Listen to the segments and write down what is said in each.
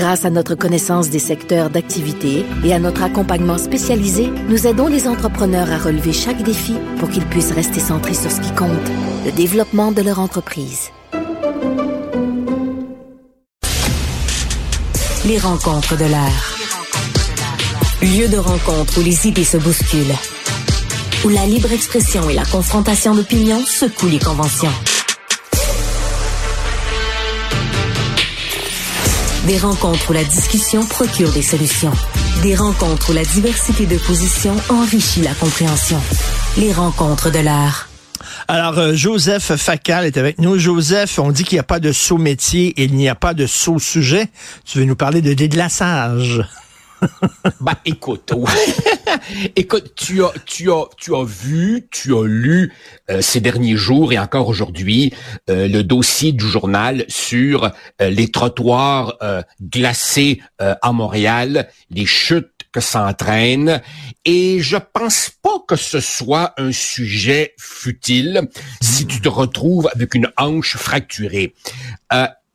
Grâce à notre connaissance des secteurs d'activité et à notre accompagnement spécialisé, nous aidons les entrepreneurs à relever chaque défi pour qu'ils puissent rester centrés sur ce qui compte, le développement de leur entreprise. Les rencontres de l'air. Lieu de rencontre où les idées se bousculent. Où la libre expression et la confrontation d'opinions secouent les conventions. Des rencontres où la discussion procure des solutions. Des rencontres où la diversité de positions enrichit la compréhension. Les rencontres de l'art. Alors, euh, Joseph Facal est avec nous. Joseph, on dit qu'il n'y a pas de saut métier et il n'y a pas de saut sujet. Tu veux nous parler de déglaçage? bah écoute, écoute, tu as, tu as, tu as vu, tu as lu euh, ces derniers jours et encore aujourd'hui euh, le dossier du journal sur euh, les trottoirs glacés à Montréal, les chutes que ça entraîne, et je pense pas que ce soit un sujet futile si tu te retrouves avec une hanche fracturée.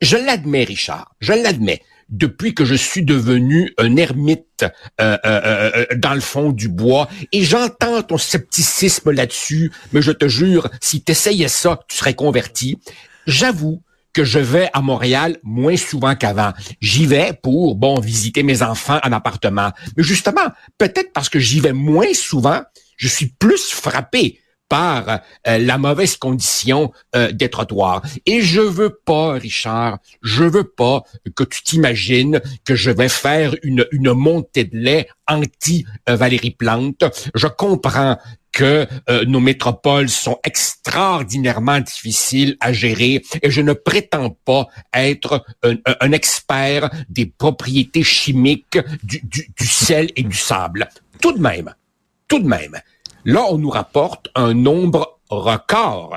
je l'admets, Richard, je l'admets depuis que je suis devenu un ermite euh, euh, euh, dans le fond du bois. Et j'entends ton scepticisme là-dessus, mais je te jure, si tu essayais ça, tu serais converti. J'avoue que je vais à Montréal moins souvent qu'avant. J'y vais pour, bon, visiter mes enfants en appartement. Mais justement, peut-être parce que j'y vais moins souvent, je suis plus frappé par euh, la mauvaise condition euh, des trottoirs. Et je veux pas, Richard, je veux pas que tu t'imagines que je vais faire une, une montée de lait anti-Valérie Plante. Je comprends que euh, nos métropoles sont extraordinairement difficiles à gérer et je ne prétends pas être un, un expert des propriétés chimiques du, du, du sel et du sable. Tout de même, tout de même, Là, on nous rapporte un nombre record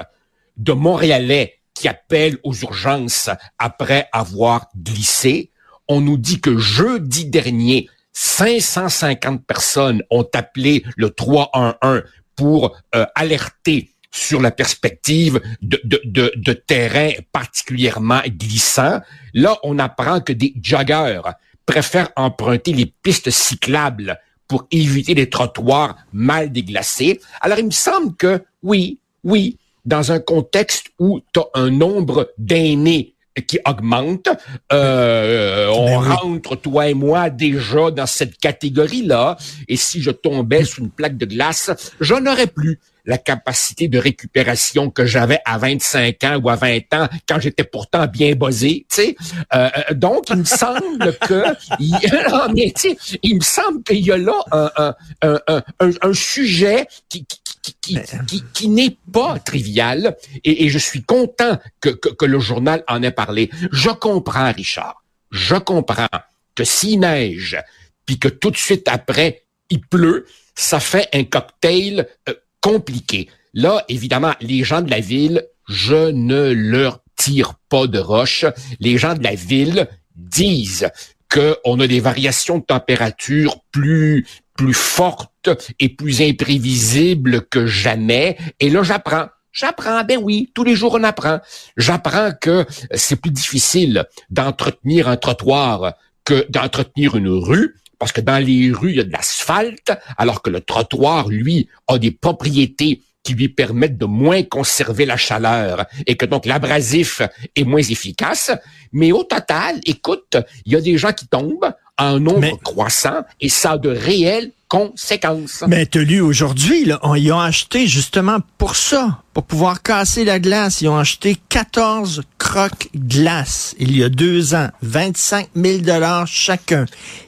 de Montréalais qui appellent aux urgences après avoir glissé. On nous dit que jeudi dernier, 550 personnes ont appelé le 311 pour euh, alerter sur la perspective de, terrain particulièrement glissant. Là, on apprend que des joggers préfèrent emprunter les pistes cyclables pour éviter les trottoirs mal déglacés. Alors, il me semble que oui, oui, dans un contexte où tu as un nombre d'aînés qui augmente. Euh, on ben rentre, toi et moi, déjà dans cette catégorie-là. Et si je tombais sous une plaque de glace, je n'aurais plus la capacité de récupération que j'avais à 25 ans ou à 20 ans quand j'étais pourtant bien buzzé, tu sais. Euh, euh, donc, il me semble que, il, il me semble qu'il y a là un, un, un, un sujet qui, qui, qui, qui, qui n'est pas trivial et, et, je suis content que, que, que le journal en ait parlé. Je comprends, Richard. Je comprends que s'il neige, puis que tout de suite après, il pleut, ça fait un cocktail euh, compliqué. Là, évidemment, les gens de la ville, je ne leur tire pas de roche. Les gens de la ville disent qu'on a des variations de température plus plus fortes et plus imprévisibles que jamais. Et là, j'apprends. J'apprends, ben oui, tous les jours on apprend. J'apprends que c'est plus difficile d'entretenir un trottoir que d'entretenir une rue parce que dans les rues, il y a de l'asphalte, alors que le trottoir, lui, a des propriétés qui lui permettent de moins conserver la chaleur et que donc l'abrasif est moins efficace. Mais au total, écoute, il y a des gens qui tombent en nombre croissant et ça a de réelles conséquences. Mais tu lu aujourd'hui, là, ils ont acheté justement pour ça, pour pouvoir casser la glace, ils ont acheté 14 croques glace il y a deux ans, 25 000 dollars chacun.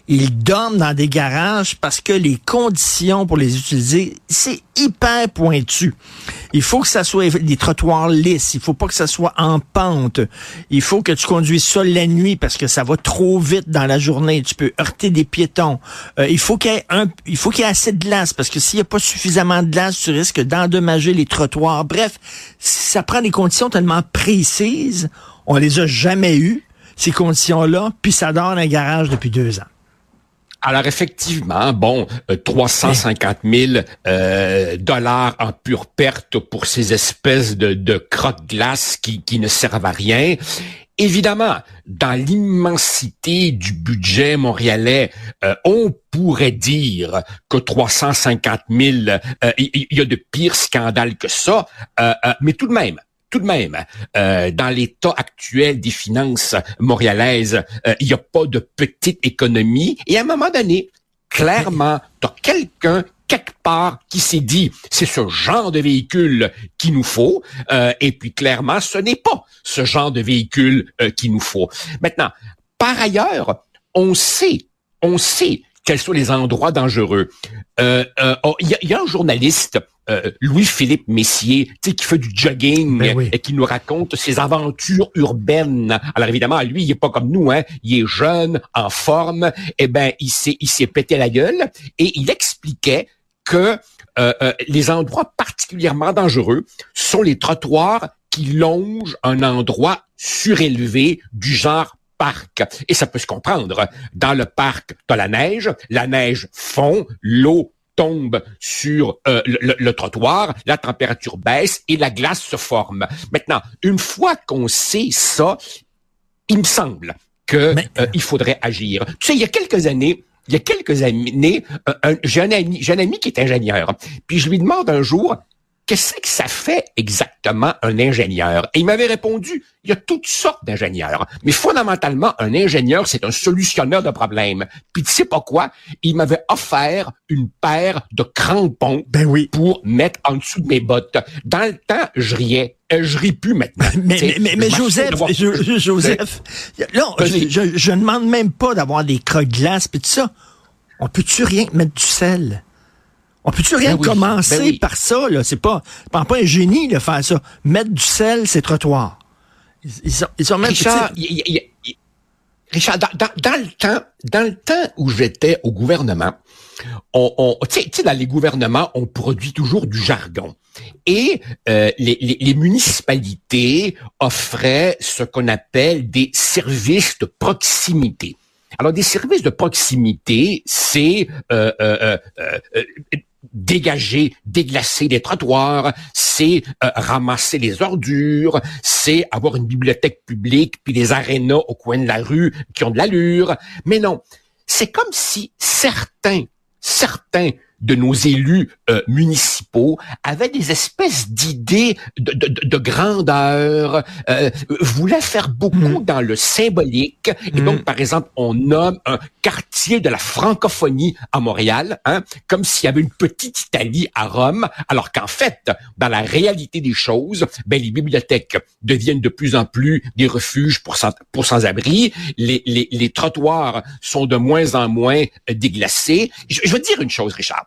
Ils dorment dans des garages parce que les conditions pour les utiliser, c'est hyper pointu. Il faut que ça soit des trottoirs lisses. Il faut pas que ça soit en pente. Il faut que tu conduises ça la nuit parce que ça va trop vite dans la journée. Tu peux heurter des piétons. Euh, il faut qu'il y ait assez de glace parce que s'il n'y a pas suffisamment de glace, tu risques d'endommager les trottoirs. Bref, ça prend des conditions tellement précises. On les a jamais eues ces conditions-là, puis ça dort dans un garage depuis deux ans. Alors effectivement, bon, 350 euh, 000 euh, dollars en pure perte pour ces espèces de, de croque-glace qui, qui ne servent à rien. Évidemment, dans l'immensité du budget montréalais, euh, on pourrait dire que 350 000, il y, a de pires scandales que ça, mais tout de même, tout de même, euh, dans l'état actuel des finances montréalaises, euh, il n'y a pas de petite économie. Et à un moment donné, clairement, tu as quelqu'un quelque part qui s'est dit c'est ce genre de véhicule qu'il nous faut euh, et puis clairement ce n'est pas ce genre de véhicule qu'il nous faut. Maintenant, par ailleurs, on sait, on sait quels sont les endroits dangereux. Oh, il y, a un journaliste euh, Louis-Philippe Messier, tu sais, qui fait du jogging ben et qui nous raconte ses aventures urbaines. Alors évidemment, lui, il est pas comme nous, hein. Il est jeune, en forme. Eh ben, il s'est, il s'est pété la gueule et il expliquait que euh, euh, les endroits particulièrement dangereux sont les trottoirs qui longent un endroit surélevé du genre parc. Et ça peut se comprendre. Dans le parc, t'as la neige, la neige fond, l'eau tombe sur euh, le, trottoir, la température baisse et la glace se forme. Maintenant, une fois qu'on sait ça, il me semble que euh, il faudrait agir. Tu sais, il y a quelques années, il y a quelques années, j'ai un ami, j'ai un ami qui est ingénieur. Puis je lui demande un jour, qu'est-ce que ça fait exactement un ingénieur? Et il m'avait répondu, il y a toutes sortes d'ingénieurs. Mais fondamentalement, un ingénieur, c'est un solutionneur de problèmes. Puis tu sais pas quoi? Il m'avait offert une paire de crampons ben oui. pour mettre en dessous de mes bottes. Dans le temps, je riais. Euh, je ris plus maintenant. mais, mais, mais, Joseph, Joseph, là, je, je, je, demande même pas d'avoir des crocs glace puis tout ça. On peut-tu rien mettre du sel? On peut-tu rien ben commencer ben par ça, là? C'est pas, pas un génie de faire ça. Mettre du sel, c'est trottoir. Ils, sont, ils sont même Richard, Richard dans, dans, le temps, dans le temps où j'étais au gouvernement, on, on tu sais, dans les gouvernements, on produit toujours du jargon. Et euh, les, les, les, municipalités offraient ce qu'on appelle des services de proximité. Alors, des services de proximité, c'est euh, euh, euh, euh dégager, déglacer les trottoirs, c'est euh, ramasser les ordures, c'est avoir une bibliothèque publique, puis des arénas au coin de la rue qui ont de l'allure. Mais non, c'est comme si certains, certains de nos élus euh, municipaux avaient des espèces d'idées de, de, de, grandeur, euh, voulaient faire beaucoup hmm. dans le symbolique. Et donc, hmm. par exemple, on nomme un quartier de la francophonie à Montréal, hein, comme s'il y avait une petite Italie à Rome, alors qu'en fait, dans la réalité des choses, ben, les bibliothèques deviennent de plus en plus des refuges pour sans, pour sans-abri, les, les, les trottoirs sont de moins en moins déglacés. Je, je veux dire une chose, Richard.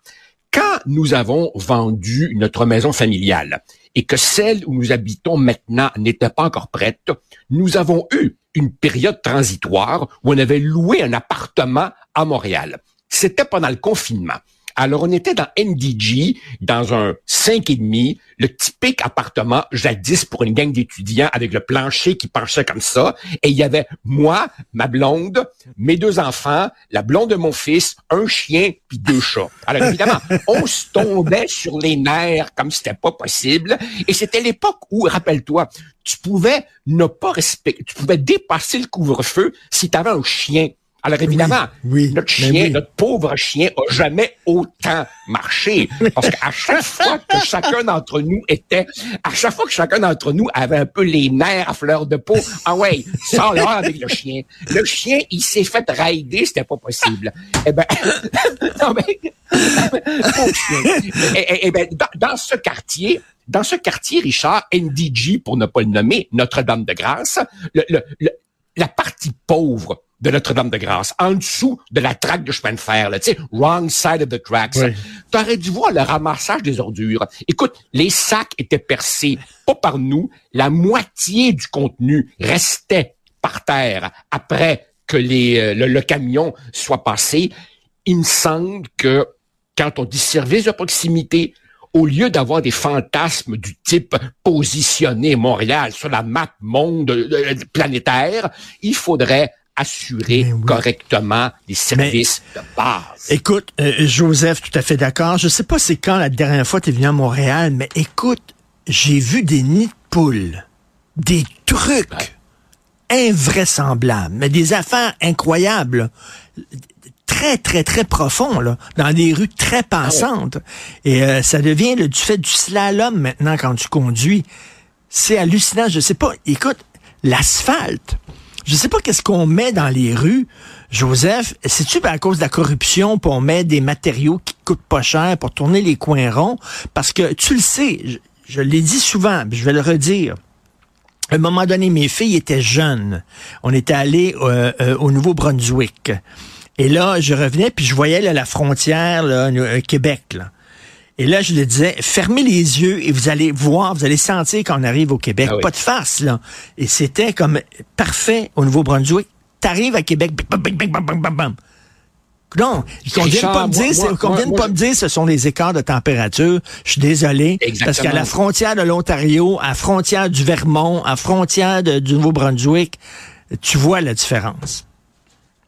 Quand nous avons vendu notre maison familiale et que celle où nous habitons maintenant n'était pas encore prête, nous avons eu une période transitoire où on avait loué un appartement à Montréal. C'était pendant le confinement. Alors, on était dans NDG, dans un cinq et demi, le typique appartement jadis pour une gang d'étudiants avec le plancher qui penchait comme ça. Et il y avait moi, ma blonde, mes deux enfants, la blonde de mon fils, un chien puis deux chats. Alors évidemment, on se tombait sur les nerfs comme c'était pas possible. Et c'était l'époque où, rappelle-toi, tu pouvais ne pas respecter, tu pouvais dépasser le couvre-feu si tu avais un chien alors évidemment, notre chien, notre pauvre chien, a jamais autant marché. Parce qu'à chaque fois que chacun d'entre nous était, à chaque fois que chacun d'entre nous avait un peu les nerfs à fleur de peau, ah ouais, sans là avec le chien. Le chien, il s'est fait raider, c'était pas possible. Eh ben, non mais, chien. Eh, eh, eh ben, dans, ce quartier, dans ce quartier, Richard, NDG, pour ne pas le nommer, Notre-Dame de Grâce, le, le, la partie pauvre de Notre-Dame-de-Grâce, en dessous de la traque de chemin de fer, tu sais, wrong side of the tracks. Tu aurais dû voir le ramassage des ordures. Écoute, les sacs étaient percés, pas par nous, la moitié du contenu restait par terre après que les, euh, le, camion soit passé. Il me semble que quand on dit service de proximité, au lieu d'avoir des fantasmes du type positionner Montréal sur la map monde euh, planétaire, il faudrait assurer ben correctement les services de base. Écoute, euh, Joseph, tout à fait d'accord. Je sais pas c'est quand la dernière fois tu es venu à Montréal, mais écoute, j'ai vu des nids de poules, des trucs invraisemblables, mais des affaires incroyables très, très, très profonds, là, dans des rues très ah pensantes. Et euh, ça devient le, du fait du slalom maintenant quand tu conduis. C'est hallucinant. Je sais pas. Écoute, l'asphalte. Je sais pas qu'est-ce qu'on met dans les rues. Joseph, c'est-tu à cause de la corruption pour mettre des matériaux qui coûtent pas cher pour tourner les coins ronds? Parce que tu le sais, je, l'ai dit souvent, je vais le redire. À un moment donné, mes filles étaient jeunes. On était allés euh, euh, au Nouveau-Brunswick. Et là, je revenais, puis je voyais la frontière, là, euh, Québec. Là. Et là, je le disais, fermez les yeux et vous allez voir, vous allez sentir qu'on arrive au Québec. Ah Pas de farce, là. Et c'était comme parfait au Nouveau-Brunswick. T'arrives à Québec, bam, bam, bam, bam. Non, qu'on vienne pas me dire, qu'on vienne pas me dire, ce sont les écarts de température. Je suis désolé, parce qu'à la frontière de l'Ontario, à la frontière du Vermont, à la frontière du Nouveau-Brunswick, tu vois la différence.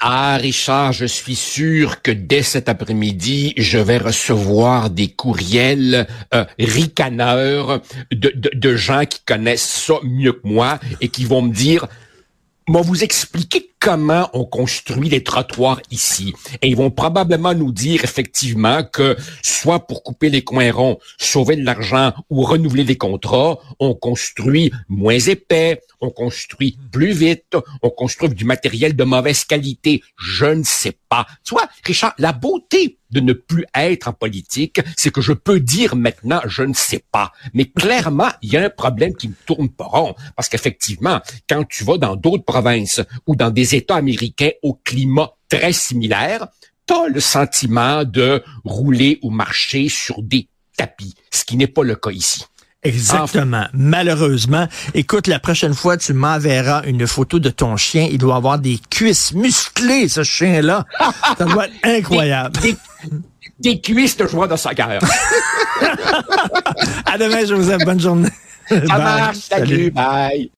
Ah, Richard, je suis sûr que dès cet après-midi, je vais recevoir des courriels euh, ricaneurs de, de, de gens qui connaissent ça mieux que moi et qui vont me dire, vont vous expliquer comment on construit les trottoirs ici. Et ils vont probablement nous dire effectivement que soit pour couper les coins ronds, sauver de l'argent ou renouveler les contrats, on construit moins épais, on construit plus vite, on construit du matériel de mauvaise qualité. Je ne sais pas. Tu vois, Richard, la beauté de ne plus être en politique, c'est que je peux dire maintenant, je ne sais pas. Mais clairement, il y a un problème qui ne tourne pas rond. Parce qu'effectivement, quand tu vas dans d'autres provinces ou dans des États américains au climat très similaire, tu as le sentiment de rouler ou marcher sur des tapis, ce qui n'est pas le cas ici. Exactement. Malheureusement. Écoute, la prochaine fois, tu m'enverras une photo de ton chien. Il doit avoir des cuisses musclées, ce chien-là. Ça doit être incroyable. Des, cuisses de joie de sa guerre. à demain, Joseph. Bonne journée. Ça marche. Salut. Bye.